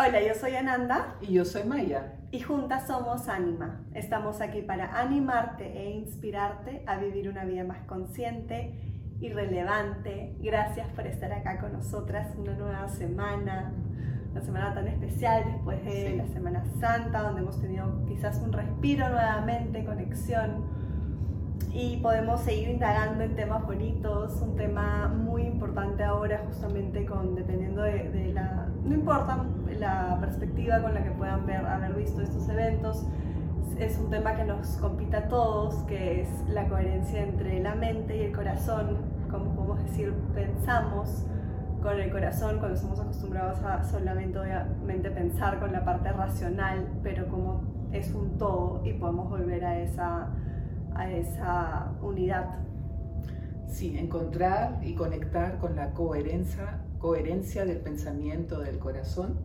Hola, yo soy Ananda. Y yo soy Maya. Y juntas somos Anima. Estamos aquí para animarte e inspirarte a vivir una vida más consciente y relevante. Gracias por estar acá con nosotras una nueva semana, una semana tan especial después de la Semana Santa, donde hemos tenido quizás un respiro nuevamente, conexión y podemos seguir indagando en temas bonitos, un tema justamente con, dependiendo de, la, no importa la perspectiva con la que puedan ver, haber visto estos eventos, es un tema que nos compita a todos, que es la coherencia entre la mente y el corazón, como podemos decir, pensamos con el corazón cuando estamos acostumbrados a solamente obviamente pensar con la parte racional, pero como es un todo y podemos volver a esa a esa unidad. Sí, encontrar y conectar con la coherencia, coherencia del pensamiento del corazón.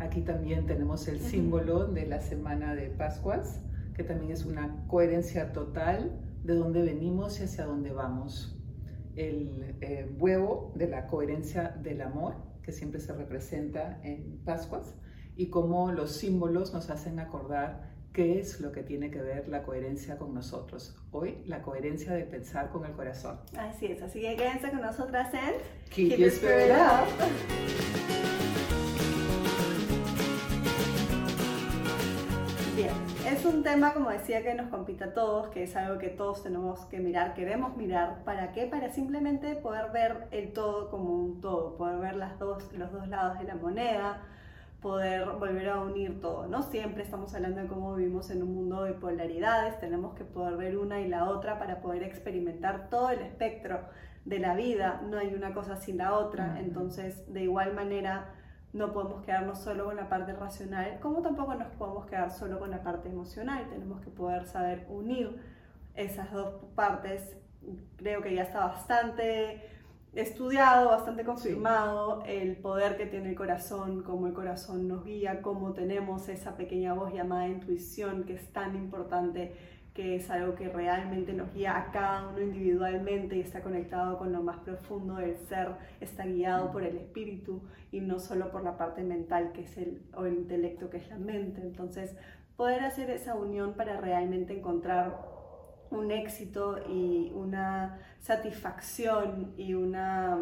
Aquí también tenemos el símbolo de la semana de Pascuas, que también es una coherencia total de dónde venimos y hacia dónde vamos. El eh, huevo de la coherencia del amor, que siempre se representa en Pascuas, y cómo los símbolos nos hacen acordar qué es lo que tiene que ver la coherencia con nosotros. Hoy, la coherencia de pensar con el corazón. Así es, así que quédense con nosotras en Keep, Your Spirit Up. Bien, es un tema, como decía, que nos compite a todos, que es algo que todos tenemos que mirar, queremos mirar. ¿Para qué? Para simplemente poder ver el todo como un todo, poder ver las dos, los dos lados de la moneda, poder volver a unir todo, ¿no? Siempre estamos hablando de cómo vivimos en un mundo de polaridades, tenemos que poder ver una y la otra para poder experimentar todo el espectro de la vida, no hay una cosa sin la otra, entonces de igual manera no podemos quedarnos solo con la parte racional, como tampoco nos podemos quedar solo con la parte emocional, tenemos que poder saber unir esas dos partes, creo que ya está bastante estudiado, bastante confirmado el poder que tiene el corazón, cómo el corazón nos guía, cómo tenemos esa pequeña voz llamada intuición que es tan importante, que es algo que realmente nos guía a cada uno individualmente y está conectado con lo más profundo del ser, está guiado por el espíritu y no solo por la parte mental que es el, o el intelecto que es la mente. Entonces, poder hacer esa unión para realmente encontrar un éxito y una satisfacción y una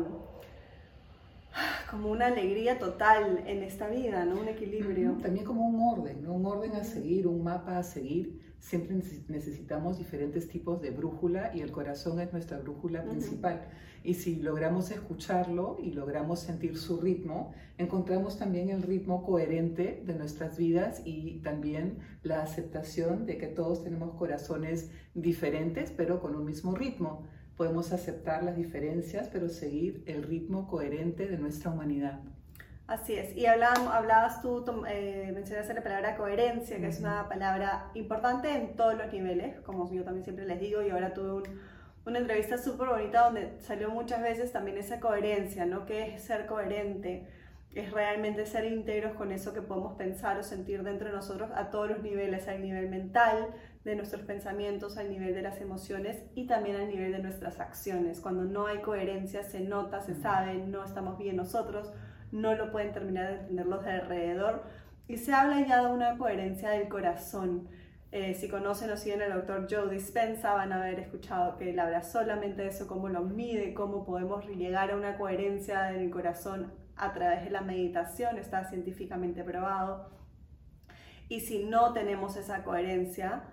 como una alegría total en esta vida, ¿no? Un equilibrio. También como un orden, ¿no? Un orden a seguir, un mapa a seguir. Siempre necesitamos diferentes tipos de brújula y el corazón es nuestra brújula principal. Y si logramos escucharlo y logramos sentir su ritmo, encontramos también el ritmo coherente de nuestras vidas y también la aceptación de que todos tenemos corazones diferentes, pero con un mismo ritmo. Podemos aceptar las diferencias, pero seguir el ritmo coherente de nuestra humanidad. Así es. Y hablabas, hablabas tú, eh, mencionaste la palabra coherencia, que es una palabra importante en todos los niveles, como yo también siempre les digo, y ahora tuve un una entrevista súper bonita donde salió muchas veces también esa coherencia, ¿no? ¿Qué es ser coherente? Es realmente ser íntegros con eso que podemos pensar o sentir dentro de nosotros a todos los niveles, al nivel mental, de nuestros pensamientos, al nivel de las emociones y también al nivel de nuestras acciones. Cuando no hay coherencia se nota, se sabe, no estamos bien nosotros, no lo pueden terminar de entender los de alrededor. Y se habla ya de una coherencia del corazón eh, si conocen o siguen al doctor Joe Dispensa, van a haber escuchado que él habla solamente de eso, cómo lo mide, cómo podemos llegar a una coherencia en el corazón a través de la meditación, está científicamente probado. Y si no tenemos esa coherencia,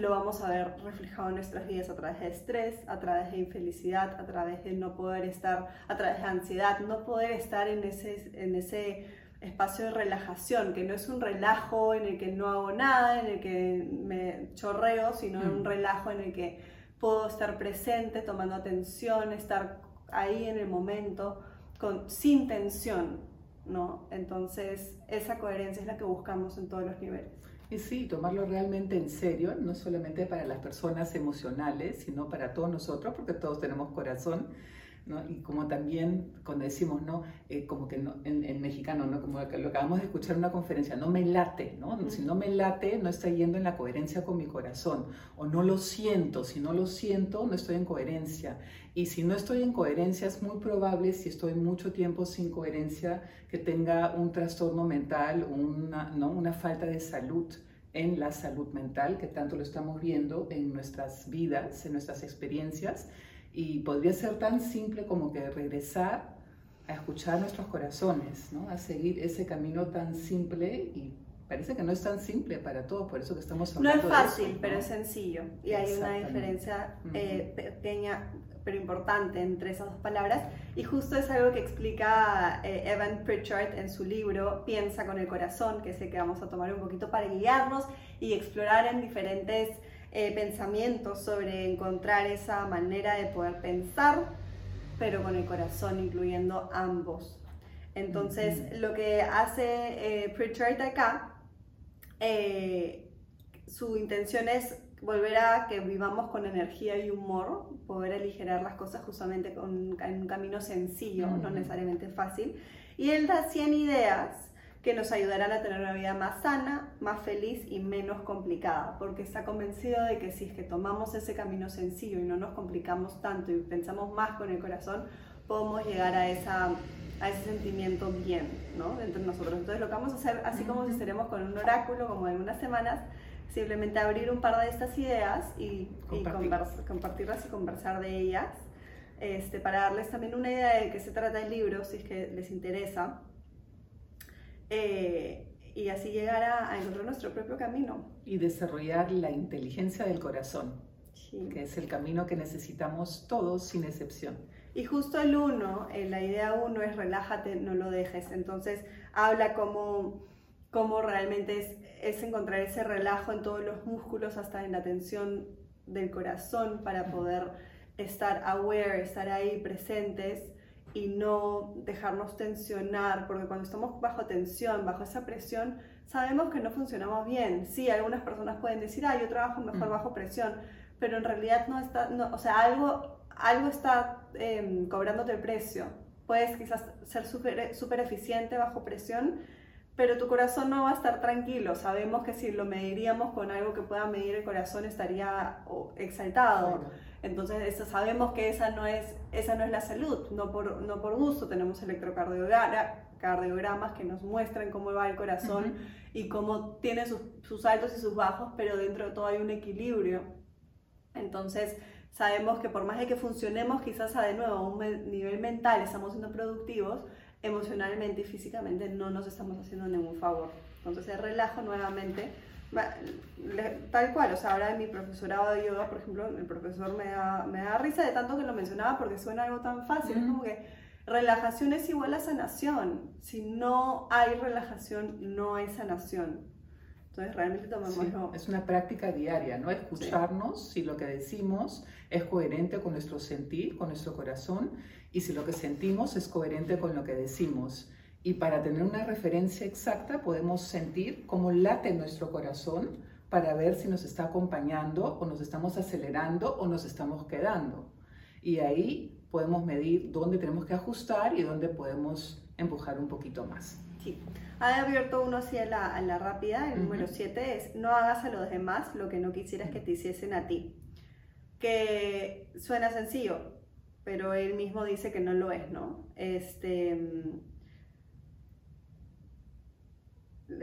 lo vamos a ver reflejado en nuestras vidas a través de estrés, a través de infelicidad, a través de no poder estar, a través de ansiedad, no poder estar en ese, en ese espacio de relajación, que no es un relajo en el que no hago nada, en el que me chorreo, sino un mm. relajo en el que puedo estar presente, tomando atención, estar ahí en el momento, con, sin tensión, ¿no? Entonces, esa coherencia es la que buscamos en todos los niveles. Y sí, tomarlo realmente en serio, no solamente para las personas emocionales, sino para todos nosotros, porque todos tenemos corazón Y como también cuando decimos, ¿no? Eh, como que no, en, mexicano, ¿no? Como lo acabamos de escuchar en una conferencia, no me late, ¿no? Si no me late, no está yendo en la coherencia con mi corazón. O no lo siento, si no lo siento, no estoy en coherencia. Y si no estoy en coherencia, es muy probable, si estoy mucho tiempo sin coherencia, que tenga un trastorno mental, una, ¿no? una falta de salud en la salud mental, que tanto lo estamos viendo en nuestras vidas, en nuestras experiencias y podría ser tan simple como que regresar a escuchar nuestros corazones, ¿no? a seguir ese camino tan simple y parece que no es tan simple para todos, por eso que estamos hablando. No es fácil, pero es sencillo y hay una diferencia eh, pequeña pero importante entre esas dos palabras y justo es algo que explica eh, Evan Pritchard en su libro Piensa con el corazón, que sé que vamos a tomar un poquito para guiarnos y explorar en diferentes eh, pensamientos sobre encontrar esa manera de poder pensar, pero con el corazón, incluyendo ambos. Entonces, lo que hace eh, Pritchard acá, eh, su intención es volver a que vivamos con energía y humor, poder aligerar las cosas justamente con, en un camino sencillo, no necesariamente fácil. Y él da 100 ideas que nos ayudarán a tener una vida más sana, más feliz y menos complicada, porque está convencido de que si es que tomamos ese camino sencillo y no nos complicamos tanto y pensamos más con el corazón, podemos llegar a, esa, a ese sentimiento bien ¿no? entre nosotros. Entonces lo que vamos a hacer, así como si estaremos con un oráculo, como en unas semanas, simplemente abrir un par de estas ideas y, compartirlas y conversar de ellas, este, para darles también una idea de qué se trata el libro, si es que les interesa eh, y así llegar a, encontrar nuestro propio camino. Y desarrollar la inteligencia del corazón, que es el camino que necesitamos todos sin excepción. Y justo el uno, eh, la idea uno es relájate, no lo dejes. Entonces habla como, como realmente es, es encontrar ese relajo en todos los músculos, hasta en la tensión del corazón para poder estar aware, estar ahí presentes y no dejarnos tensionar, porque cuando estamos bajo tensión, bajo esa presión, sabemos que no funcionamos bien. Sí, algunas personas pueden decir, ah, yo trabajo mejor mm. bajo presión, pero en realidad no está, no, o sea, algo, algo está eh, cobrándote el precio. Puedes quizás ser súper super eficiente bajo presión, pero tu corazón no va a estar tranquilo. Sabemos que si lo mediríamos con algo que pueda medir el corazón estaría exaltado. Entonces sabemos que esa no, es, esa no es la salud, no por, no por gusto. Tenemos electrocardiogramas que nos muestran cómo va el corazón y cómo tiene sus, sus, altos y sus bajos, pero dentro de todo hay un equilibrio. Entonces sabemos que por más de que funcionemos quizás a de nuevo a un nivel mental, estamos siendo productivos, emocionalmente y físicamente no nos estamos haciendo ningún favor. Entonces el relajo nuevamente tal cual, o sea, ahora en mi profesorado de yoga, por ejemplo, el profesor me da, me da risa de tanto que lo mencionaba porque suena algo tan fácil, es como que relajación es igual a sanación, si no hay relajación, no hay sanación. Entonces realmente tomamos Es una práctica diaria, ¿no? Escucharnos si lo que decimos es coherente con nuestro sentir, con nuestro corazón, y si lo que sentimos es coherente con lo que decimos. Y para tener una referencia exacta podemos sentir cómo late nuestro corazón para ver si nos está acompañando o nos estamos acelerando o nos estamos quedando. Y ahí podemos medir dónde tenemos que ajustar y dónde podemos empujar un poquito más. Sí. Ha abierto uno así a la, a la rápida, el número 7 es no hagas a los demás lo que no quisieras que te hiciesen a ti. Que suena sencillo, pero él mismo dice que no lo es, ¿no? Este,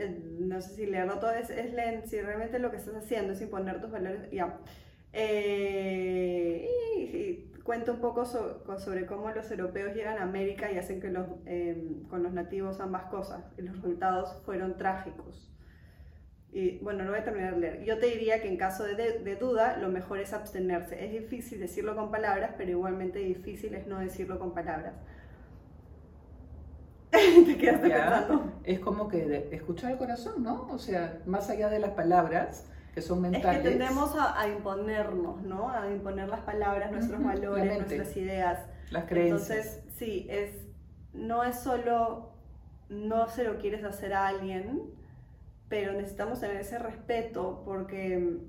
no sé si leerlo todo, es, es si realmente lo que estás haciendo es imponer tus valores, ya. Eh, y, cuenta un poco sobre cómo los europeos llegan a América y hacen que los, em, con los nativos ambas cosas, y los resultados fueron trágicos. Y bueno, no voy a terminar de leer. Yo te diría que en caso de, duda, lo mejor es abstenerse. Es difícil decirlo con palabras, pero igualmente difícil es no decirlo con palabras. te quedaste pensando. Es como que escuchar el corazón, ¿no? O sea, más allá de las palabras que son mentales. Es que tendemos a, imponernos, ¿no? A imponer las palabras, nuestros valores, nuestras ideas. Las creencias. Entonces, sí, es, no es solo no se lo quieres hacer a alguien, pero necesitamos tener ese respeto porque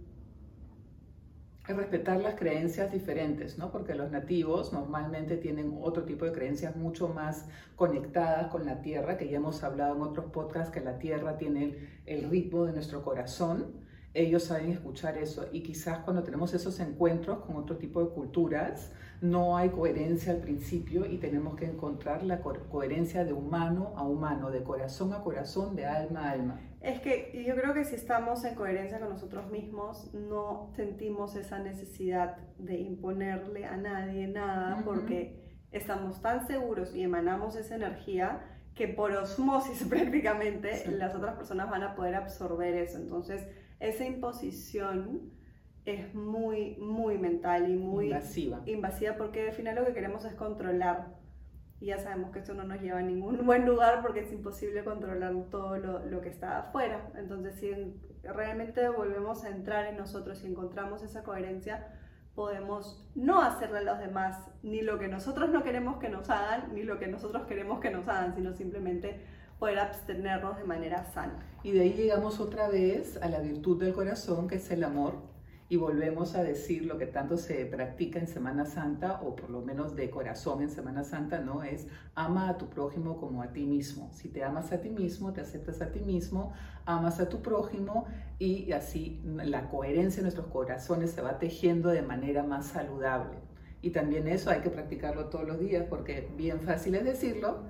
respetar las creencias diferentes, ¿no? Porque los nativos normalmente tienen otro tipo de creencias mucho más conectadas con la tierra, que ya hemos hablado en otros podcasts, que la tierra tiene el, ritmo de nuestro corazón. Ellos saben escuchar eso y quizás cuando tenemos esos encuentros con otro tipo de culturas, no hay coherencia al principio y tenemos que encontrar la coherencia de humano a humano, de corazón a corazón, de alma a alma. Es que yo creo que si estamos en coherencia con nosotros mismos, no sentimos esa necesidad de imponerle a nadie nada, porque estamos tan seguros y emanamos esa energía que por osmosis prácticamente las otras personas van a poder absorber eso. Entonces, esa imposición es muy, muy mental y muy invasiva. invasiva porque al final lo que queremos es controlar y ya sabemos que esto no nos lleva a ningún buen lugar porque es imposible controlar todo lo, lo que está afuera. Entonces, si realmente volvemos a entrar en nosotros y encontramos esa coherencia, podemos no hacerle a los demás ni lo que nosotros no queremos que nos hagan, ni lo que nosotros queremos que nos hagan, sino simplemente poder abstenernos de manera sana. Y de ahí llegamos otra vez a la virtud del corazón, que es el amor, y volvemos a decir lo que tanto se practica en Semana Santa, o por lo menos de corazón en Semana Santa, ¿no? Es ama a tu prójimo como a ti mismo. Si te amas a ti mismo, te aceptas a ti mismo, amas a tu prójimo y así la coherencia de nuestros corazones se va tejiendo de manera más saludable. Y también eso hay que practicarlo todos los días porque bien fácil es decirlo,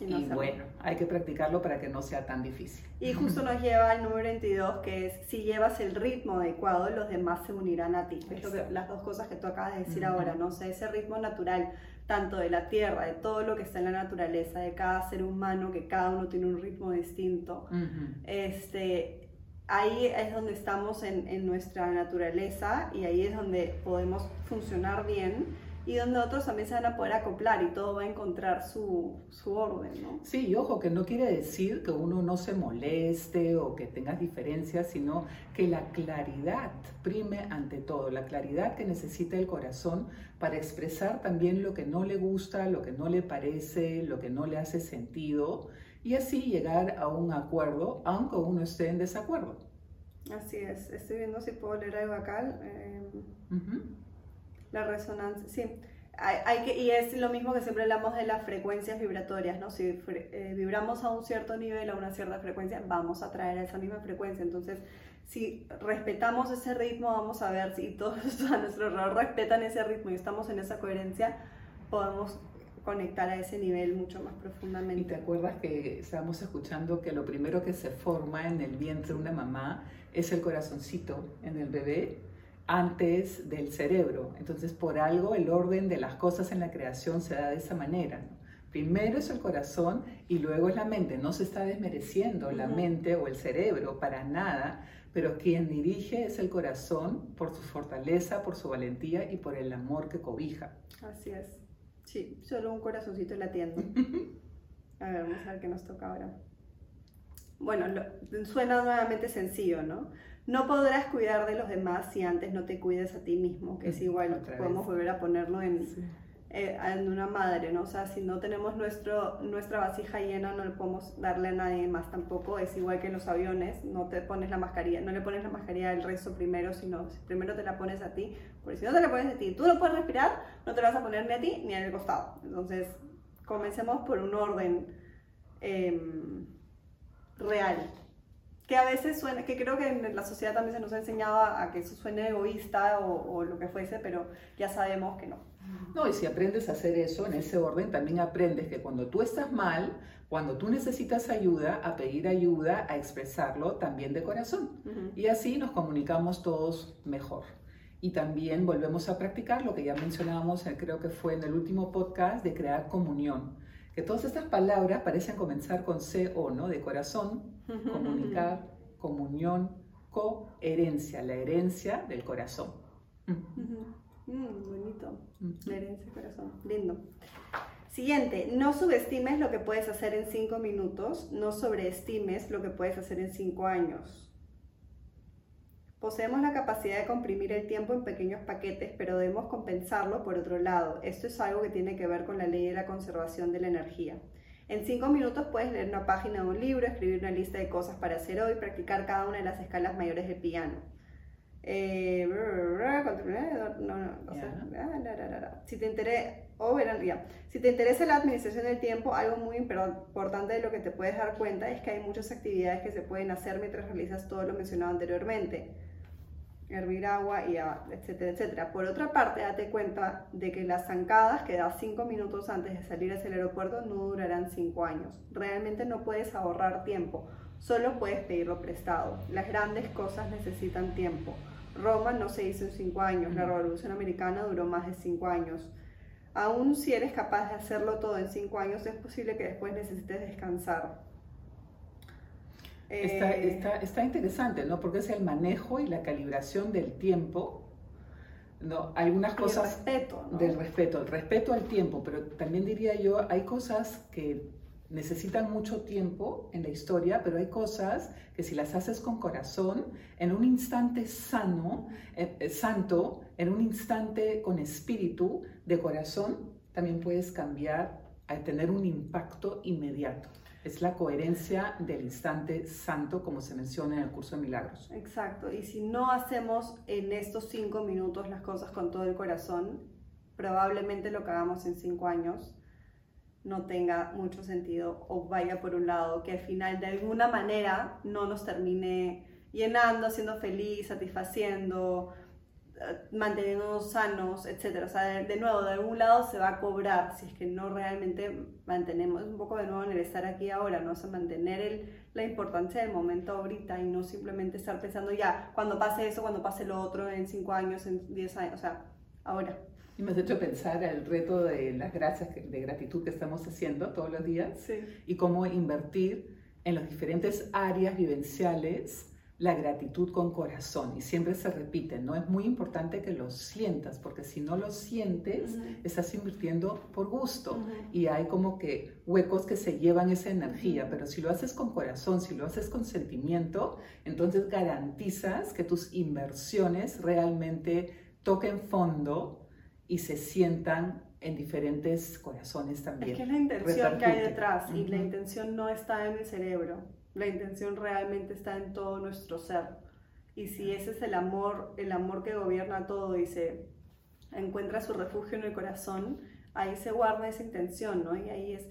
y, bueno, hay que practicarlo para que no sea tan difícil. Y justo nos lleva al número 22, que es si llevas el ritmo adecuado, los demás se unirán a ti. Es las dos cosas que tú acabas de decir ahora, ¿no? sé ese ritmo natural, tanto de la tierra, de todo lo que está en la naturaleza, de cada ser humano, que cada uno tiene un ritmo distinto. este, ahí es donde estamos en, en nuestra naturaleza y ahí es donde podemos funcionar bien y donde otros también se van a poder acoplar y todo va a encontrar su, su orden, ¿no? Sí, y ojo, que no quiere decir que uno no se moleste o que tengas diferencias, sino que la claridad prime ante todo, la claridad que necesita el corazón para expresar también lo que no le gusta, lo que no le parece, lo que no le hace sentido y así llegar a un acuerdo, aunque uno esté en desacuerdo. Así es, estoy viendo si puedo leer algo acá. Eh, la resonancia, sí. Hay, que, y es lo mismo que siempre hablamos de las frecuencias vibratorias, ¿no? Si eh, vibramos a un cierto nivel, a una cierta frecuencia, vamos a traer a esa misma frecuencia. Entonces, si respetamos ese ritmo, vamos a ver si todos a nuestro alrededor respetan ese ritmo y estamos en esa coherencia, podemos conectar a ese nivel mucho más profundamente. Y te acuerdas que estábamos escuchando que lo primero que se forma en el vientre de una mamá es el corazoncito en el bebé antes del cerebro. Entonces, por algo el orden de las cosas en la creación se da de esa manera. Primero es el corazón y luego es la mente. No se está desmereciendo la mente o el cerebro para nada, pero quien dirige es el corazón por su fortaleza, por su valentía y por el amor que cobija. Así es. Sí, solo un corazoncito latiendo. a ver, vamos a ver qué nos toca ahora. Bueno, suena nuevamente sencillo, ¿no? No podrás cuidar de los demás si antes no te cuides a ti mismo, que es igual, podemos volver a ponerlo en, eh, en, una madre, ¿no? O sea, si no tenemos nuestro, nuestra vasija llena, no le podemos darle a nadie más tampoco. Es igual que en los aviones, no te pones la mascarilla, no le pones la mascarilla al resto primero, sino primero te la pones a ti, porque si no te la pones a ti, tú no puedes respirar, no te la vas a poner ni a ti ni al costado. Entonces, comencemos por un orden em, real que a veces suena, que creo que en la sociedad también se nos ha enseñado a, que eso suene egoísta o, lo que fuese, pero ya sabemos que no. No, y si aprendes a hacer eso en ese orden, también aprendes que cuando tú estás mal, cuando tú necesitas ayuda, a pedir ayuda, a expresarlo también de corazón. Y así nos comunicamos todos mejor. Y también volvemos a practicar lo que ya mencionábamos, eh, creo que fue en el último podcast, de crear comunión que todas estas palabras parecen comenzar con C o, ¿no? De corazón, comunicar, comunión, coherencia, la herencia del corazón. Mm, bonito, la herencia del corazón, lindo. Siguiente, no subestimes lo que puedes hacer en cinco minutos, no sobreestimes lo que puedes hacer en cinco años. Poseemos la capacidad de comprimir el tiempo en pequeños paquetes, pero debemos compensarlo por otro lado. Esto es algo que tiene que ver con la ley de la conservación de la energía. En cinco minutos puedes leer una página de un libro, escribir una lista de cosas para hacer hoy, practicar cada una de las escalas mayores del piano. Eh, no, no, o sea, si te interesa, o verán, ya. Si te interesa la administración del tiempo, algo muy importante de lo que te puedes dar cuenta es que hay muchas actividades que se pueden hacer mientras realizas todo lo mencionado anteriormente. Hervir agua, y etcétera, etcétera. Por otra parte, date cuenta de que las zancadas que das 5 minutos antes de salir hacia el aeropuerto no durarán 5 años. Realmente no puedes ahorrar tiempo, solo puedes pedirlo prestado. Las grandes cosas necesitan tiempo. Roma no se hizo en 5 años, la Revolución Americana duró más de 5 años. Aún si eres capaz de hacerlo todo en 5 años, es posible que después necesites descansar. Está, eh, está, está, interesante, ¿no? Porque es el manejo y la calibración del tiempo. ¿no? Algunas cosas... respeto, ¿no? Del respeto, el respeto al tiempo, pero también diría yo, hay cosas que necesitan mucho tiempo en la historia, pero hay cosas que si las haces con corazón, en un instante sano, eh, eh, santo, en un instante con espíritu de corazón, también puedes cambiar a tener un impacto inmediato. Es la coherencia del instante santo, como se menciona en el curso de milagros. Exacto, y si no hacemos en estos cinco minutos las cosas con todo el corazón, probablemente lo que hagamos en cinco años no tenga mucho sentido o vaya por un lado que al final de alguna manera no nos termine llenando, haciendo feliz, satisfaciendo, manteniéndonos sanos, etcétera. O sea, de, nuevo, de algún lado se va a cobrar si es que no realmente mantenemos, un poco de nuevo en el estar aquí ahora, ¿no? O mantener el, la importancia del momento ahorita y no simplemente estar pensando ya, cuando pase eso, cuando pase lo otro, en cinco años, en diez años, o sea, ahora. Y me has hecho pensar el reto de las gracias, de gratitud que estamos haciendo todos los días sí. y cómo invertir en las diferentes áreas vivenciales la gratitud con corazón y siempre se repite, ¿no? Es muy importante que lo sientas, porque si no lo sientes, estás invirtiendo por gusto y hay como que huecos que se llevan esa energía, pero si lo haces con corazón, si lo haces con sentimiento, entonces garantizas que tus inversiones realmente toquen fondo y se sientan en diferentes corazones también. Es que es la intención que hay detrás y la intención no está en el cerebro la intención realmente está en todo nuestro ser. Y si ese es el amor, el amor que gobierna todo y se encuentra su refugio en el corazón, ahí se guarda esa intención, ¿no? Y ahí es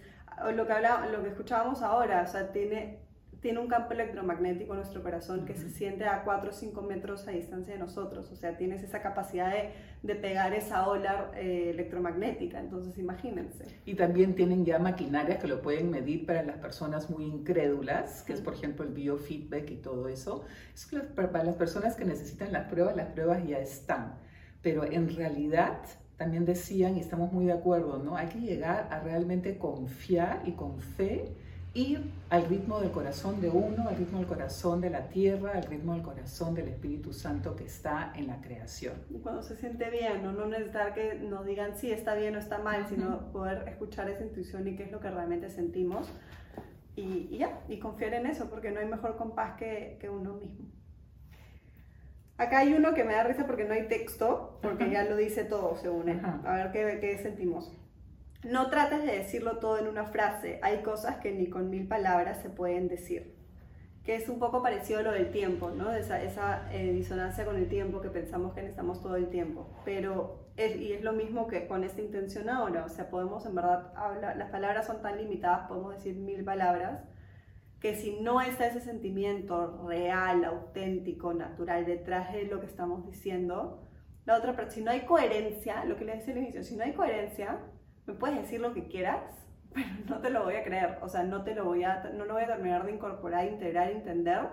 lo que hablaba, lo que escuchábamos ahora, o sea, tiene tiene un campo electromagnético en nuestro corazón que se siente a 4 o 5 metros a distancia de nosotros. O sea, tienes esa capacidad de, de pegar esa ola eh, electromagnética. Entonces, imagínense. Y también tienen ya maquinarias que lo pueden medir para las personas muy incrédulas, que es, por ejemplo, el biofeedback y todo eso. Es que para las personas que necesitan las pruebas, las pruebas ya están. Pero en realidad también decían, y estamos muy de acuerdo, ¿no? Hay que llegar a realmente confiar y con fe ir al ritmo del corazón de uno, al ritmo del corazón de la tierra, al ritmo del corazón del Espíritu Santo que está en la creación. Cuando se siente bien, ¿no? no necesitar que nos digan si está bien o está mal, sino poder escuchar esa intuición y qué es lo que realmente sentimos. Y, ya, y confiar en eso, porque no hay mejor compás que, que uno mismo. Acá hay uno que me da risa porque no hay texto, porque ya lo dice todo según él. A ver qué, qué sentimos. No trates de decirlo todo en una frase, hay cosas que ni con mil palabras se pueden decir. Que es un poco parecido a lo del tiempo, ¿no? Esa, eh, disonancia con el tiempo que pensamos que necesitamos todo el tiempo. Pero, y es lo mismo que con esta intención ahora, o sea, podemos en verdad hablar, las palabras son tan limitadas, podemos decir mil palabras, que si no está ese sentimiento real, auténtico, natural detrás de lo que estamos diciendo, la otra, si no hay coherencia, lo que le decía al inicio, si no hay coherencia, me puedes decir lo que quieras, pero no te lo voy a creer, o sea, no te lo voy a, no lo voy a terminar de incorporar, integrar, entender,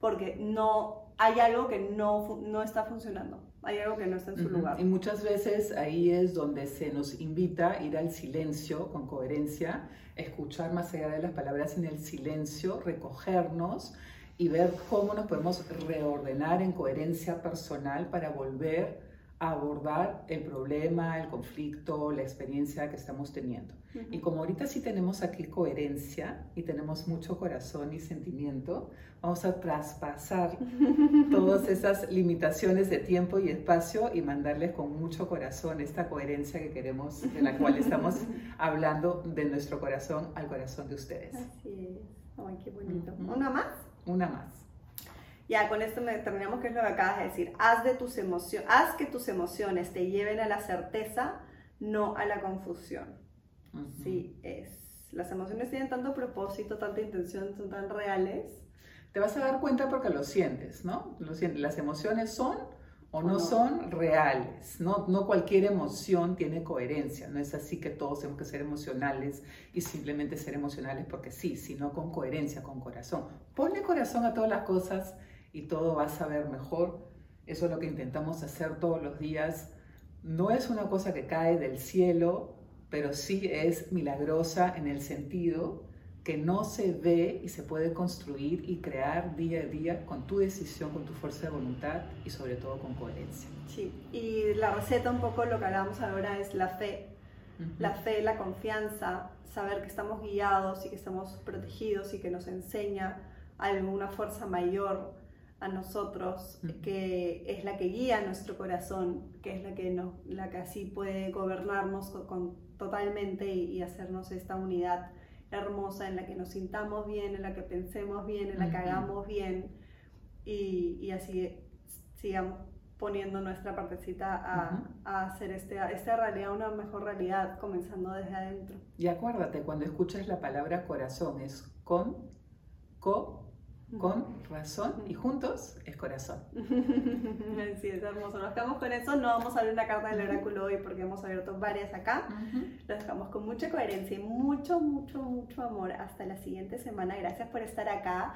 porque no, hay algo que no, no está funcionando, hay algo que no está en su lugar. Y muchas veces ahí es donde se nos invita a ir al silencio con coherencia, escuchar más allá de las palabras en el silencio, recogernos y ver cómo nos podemos reordenar en coherencia personal para volver abordar el problema, el conflicto, la experiencia que estamos teniendo. Y como ahorita sí tenemos aquí coherencia y tenemos mucho corazón y sentimiento, vamos a traspasar todas esas limitaciones de tiempo y espacio y mandarles con mucho corazón esta coherencia que queremos, de la cual estamos hablando de nuestro corazón al corazón de ustedes. Así es. Ay, qué bonito. ¿Una más? Una más. Ya, con esto me terminamos, que es lo que acabas de decir. Haz, de tus emociones, haz que tus emociones te lleven a la certeza, no a la confusión. Sí, es. Las emociones tienen tanto propósito, tanta intención, son tan reales. Te vas a dar cuenta porque lo sientes, ¿no? Lo sientes. Las emociones son o no, son reales. No, no cualquier emoción tiene coherencia. No es así que todos tenemos que ser emocionales y simplemente ser emocionales porque sí, sino con coherencia, con corazón. Ponle corazón a todas las cosas y todo va a saber mejor. Eso es lo que intentamos hacer todos los días. No es una cosa que cae del cielo, pero sí es milagrosa en el sentido que no se ve y se puede construir y crear día a día con tu decisión, con tu fuerza de voluntad y sobre todo con coherencia. Sí, y la receta un poco lo que hablamos ahora es la fe. La fe, la confianza, saber que estamos guiados y que estamos protegidos y que nos enseña alguna fuerza mayor a nosotros, que es la que guía nuestro corazón, que es la que, nos, la que así puede gobernarnos con, totalmente y, y hacernos esta unidad hermosa en la que nos sintamos bien, en la que pensemos bien, en la que hagamos bien y, y así sigamos poniendo nuestra partecita a, a, hacer este, esta realidad una mejor realidad, comenzando desde adentro. Y acuérdate, cuando escuchas la palabra corazón es con, co, con razón y juntos es corazón. Sí, es hermoso. Nos quedamos con eso. No vamos a ver una carta del oráculo hoy porque hemos abierto varias acá. Los dejamos con mucha coherencia y mucho, mucho, mucho amor. Hasta la siguiente semana. Gracias por estar acá.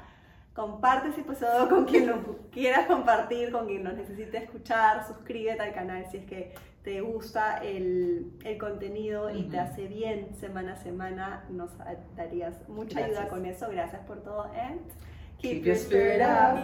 Comparte este episodio con quien lo quieras compartir, con quien nos necesite escuchar. Suscríbete al canal si es que te gusta el, el contenido y te hace bien semana a semana. Nos darías mucha ayuda con eso. Gracias por todo. And Keep your spirit up.